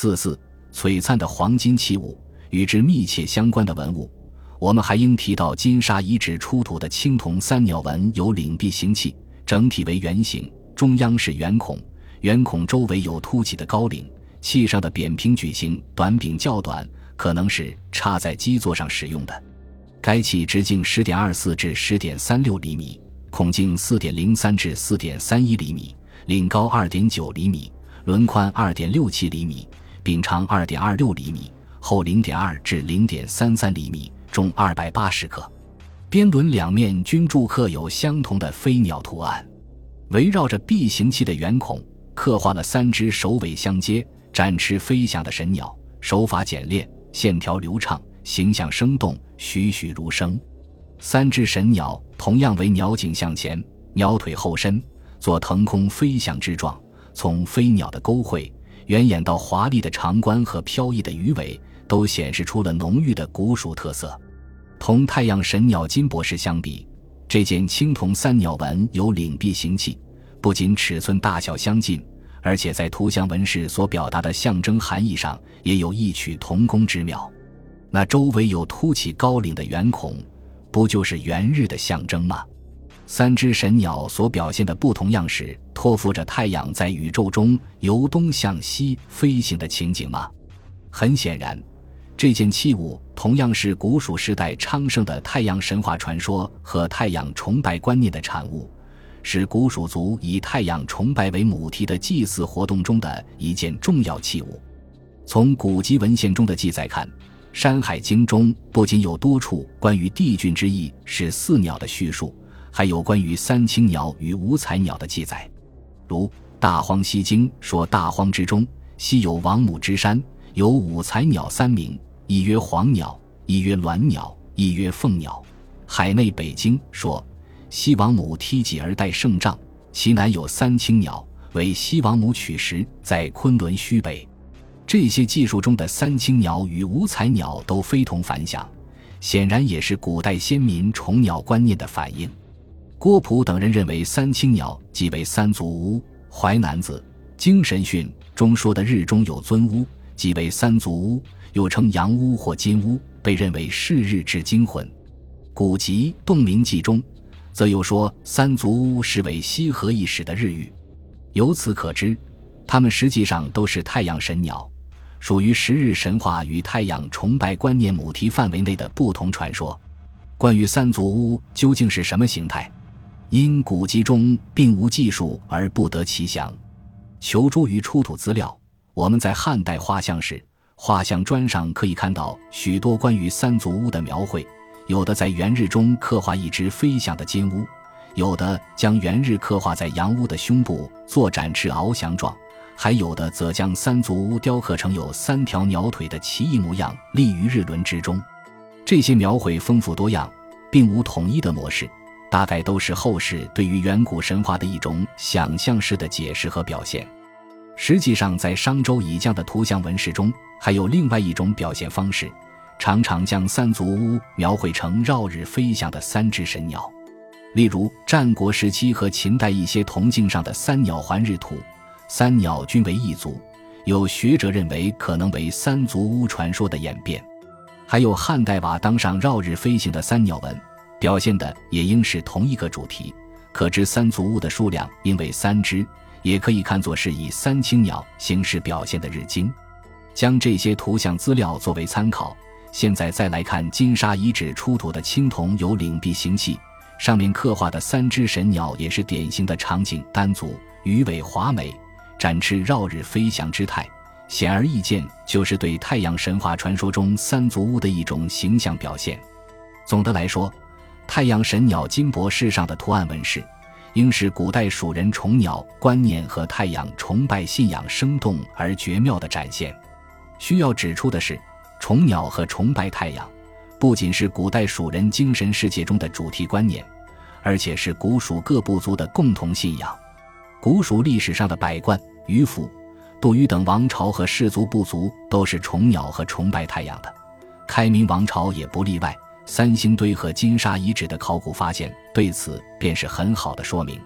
四四璀璨的黄金器物，与之密切相关的文物，我们还应提到金沙遗址出土的青铜三鸟纹有领璧形器，整体为圆形，中央是圆孔，圆孔周围有凸起的高领，器上的扁平矩形短柄较短，可能是插在基座上使用的。该器直径十点二四至十点三六厘米，孔径四点零三至四点三一厘米，领高二点九厘米，轮宽二点六七厘米，柄长二点二六厘米，厚零点二至零点三三厘米，重二百八十克。边轮两面均铸刻有相同的飞鸟图案，围绕着 B 形器的圆孔，刻画了三只首尾相接、展翅飞翔的神鸟，手法简练，线条流畅。形象生动，栩栩如生。三只神鸟同样为鸟颈向前，鸟腿后伸，做腾空飞翔之状。从飞鸟的勾绘、圆眼到华丽的长冠和飘逸的鱼尾，都显示出了浓郁的古蜀特色。同太阳神鸟金博士相比，这件青铜三鸟纹有领璧形器，不仅尺寸大小相近，而且在图像纹饰所表达的象征含义上也有异曲同工之妙。那周围有凸起高领的圆孔，不就是元日的象征吗？三只神鸟所表现的不同样式，托付着太阳在宇宙中由东向西飞行的情景吗？很显然，这件器物同样是古蜀时代昌盛的太阳神话传说和太阳崇拜观念的产物，是古蜀族以太阳崇拜为母题的祭祀活动中的一件重要器物。从古籍文献中的记载看。《山海经》中不仅有多处关于帝俊之意是四鸟的叙述，还有关于三青鸟与五彩鸟的记载。如《大荒西经》说：“大荒之中，西有王母之山，有五彩鸟三名，一曰黄鸟，一曰鸾鸟，一曰凤鸟。”《海内北经》说：“西王母梯脊而戴圣杖，其南有三青鸟，为西王母取食，在昆仑虚北。”这些技术中的三青鸟与五彩鸟都非同凡响，显然也是古代先民崇鸟观念的反映。郭璞等人认为，三青鸟即为三足乌。《淮南子·精神训》中说的日中有尊乌，即为三足乌，又称阳乌或金乌，被认为是日之精魂。古籍《洞明记》中，则又说三足乌是为西河一始的日语。由此可知，它们实际上都是太阳神鸟。属于十日神话与太阳崇拜观念母题范围内的不同传说。关于三足乌究竟是什么形态，因古籍中并无记述而不得其详。求诸于出土资料，我们在汉代画像时，画像砖上可以看到许多关于三足乌的描绘，有的在元日中刻画一只飞翔的金乌，有的将元日刻画在羊乌的胸部，做展翅翱翔状。还有的则将三足乌雕刻成有三条鸟腿的奇异模样，立于日轮之中。这些描绘丰富多样，并无统一的模式，大概都是后世对于远古神话的一种想象式的解释和表现。实际上，在商周以降的图像纹饰中，还有另外一种表现方式，常常将三足乌描绘成绕日飞翔的三只神鸟。例如，战国时期和秦代一些铜镜上的三鸟环日图。三鸟均为一族，有学者认为可能为三足乌传说的演变。还有汉代瓦当上绕日飞行的三鸟纹，表现的也应是同一个主题。可知三足乌的数量因为三只，也可以看作是以三青鸟形式表现的日经。将这些图像资料作为参考，现在再来看金沙遗址出土的青铜有领璧形器，上面刻画的三只神鸟也是典型的场景单足，鱼尾华美。展翅绕日飞翔之态，显而易见，就是对太阳神话传说中三足乌的一种形象表现。总的来说，太阳神鸟金箔饰上的图案纹饰，应是古代蜀人崇鸟观念和太阳崇拜信仰生动而绝妙的展现。需要指出的是，宠鸟和崇拜太阳，不仅是古代蜀人精神世界中的主题观念，而且是古蜀各部族的共同信仰。古蜀历史上的百官、渔夫、杜宇等王朝和氏族部族都是宠鸟和崇拜太阳的，开明王朝也不例外。三星堆和金沙遗址的考古发现对此便是很好的说明。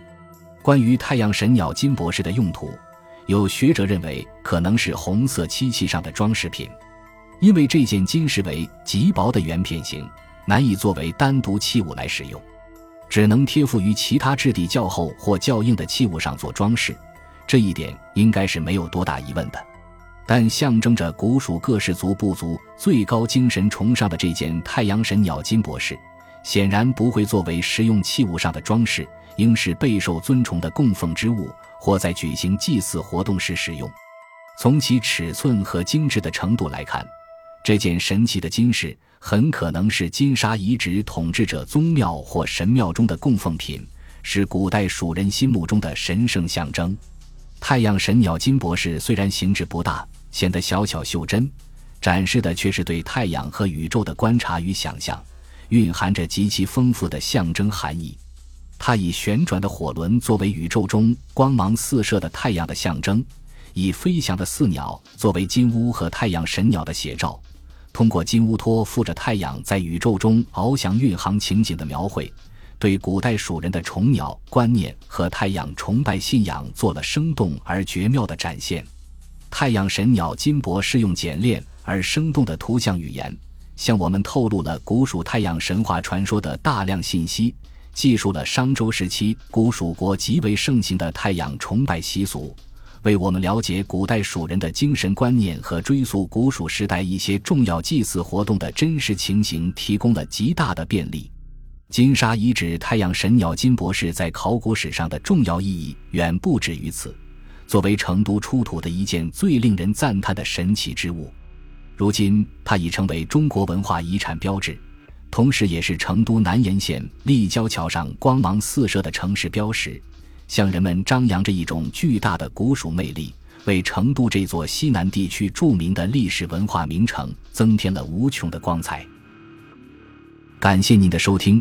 关于太阳神鸟金博士的用途，有学者认为可能是红色漆器上的装饰品，因为这件金饰为极薄的圆片形，难以作为单独器物来使用，只能贴附于其他质地较厚或较硬的器物上做装饰。这一点应该是没有多大疑问的。但象征着古蜀各氏族部族最高精神崇尚的这件太阳神鸟金帛饰，显然不会作为实用器物上的装饰，应是备受尊崇的供奉之物。或在举行祭祀活动时使用。从其尺寸和精致的程度来看，这件神奇的金饰很可能是金沙遗址统治者宗庙或神庙中的供奉品，是古代蜀人心目中的神圣象征。太阳神鸟金博士虽然形制不大，显得小巧袖珍，展示的却是对太阳和宇宙的观察与想象，蕴含着极其丰富的象征含义。它以旋转的火轮作为宇宙中光芒四射的太阳的象征，以飞翔的四鸟作为金乌和太阳神鸟的写照。通过金乌托附着太阳在宇宙中翱翔运航情景的描绘，对古代蜀人的虫鸟观念和太阳崇拜信仰做了生动而绝妙的展现。太阳神鸟金箔是用简练而生动的图像语言，向我们透露了古蜀太阳神话传说的大量信息。记述了商周时期古蜀国极为盛行的太阳崇拜习俗，为我们了解古代蜀人的精神观念和追溯古蜀时代一些重要祭祀活动的真实情形提供了极大的便利。金沙遗址太阳神鸟金帛饰在考古史上的重要意义远不止于此。作为成都出土的一件最令人赞叹的神奇之物，如今它已成为中国文化遗产标志。同时，也是成都南延线立交桥上光芒四射的城市标识，向人们张扬着一种巨大的古蜀魅力，为成都这座西南地区著名的历史文化名城增添了无穷的光彩。感谢您的收听，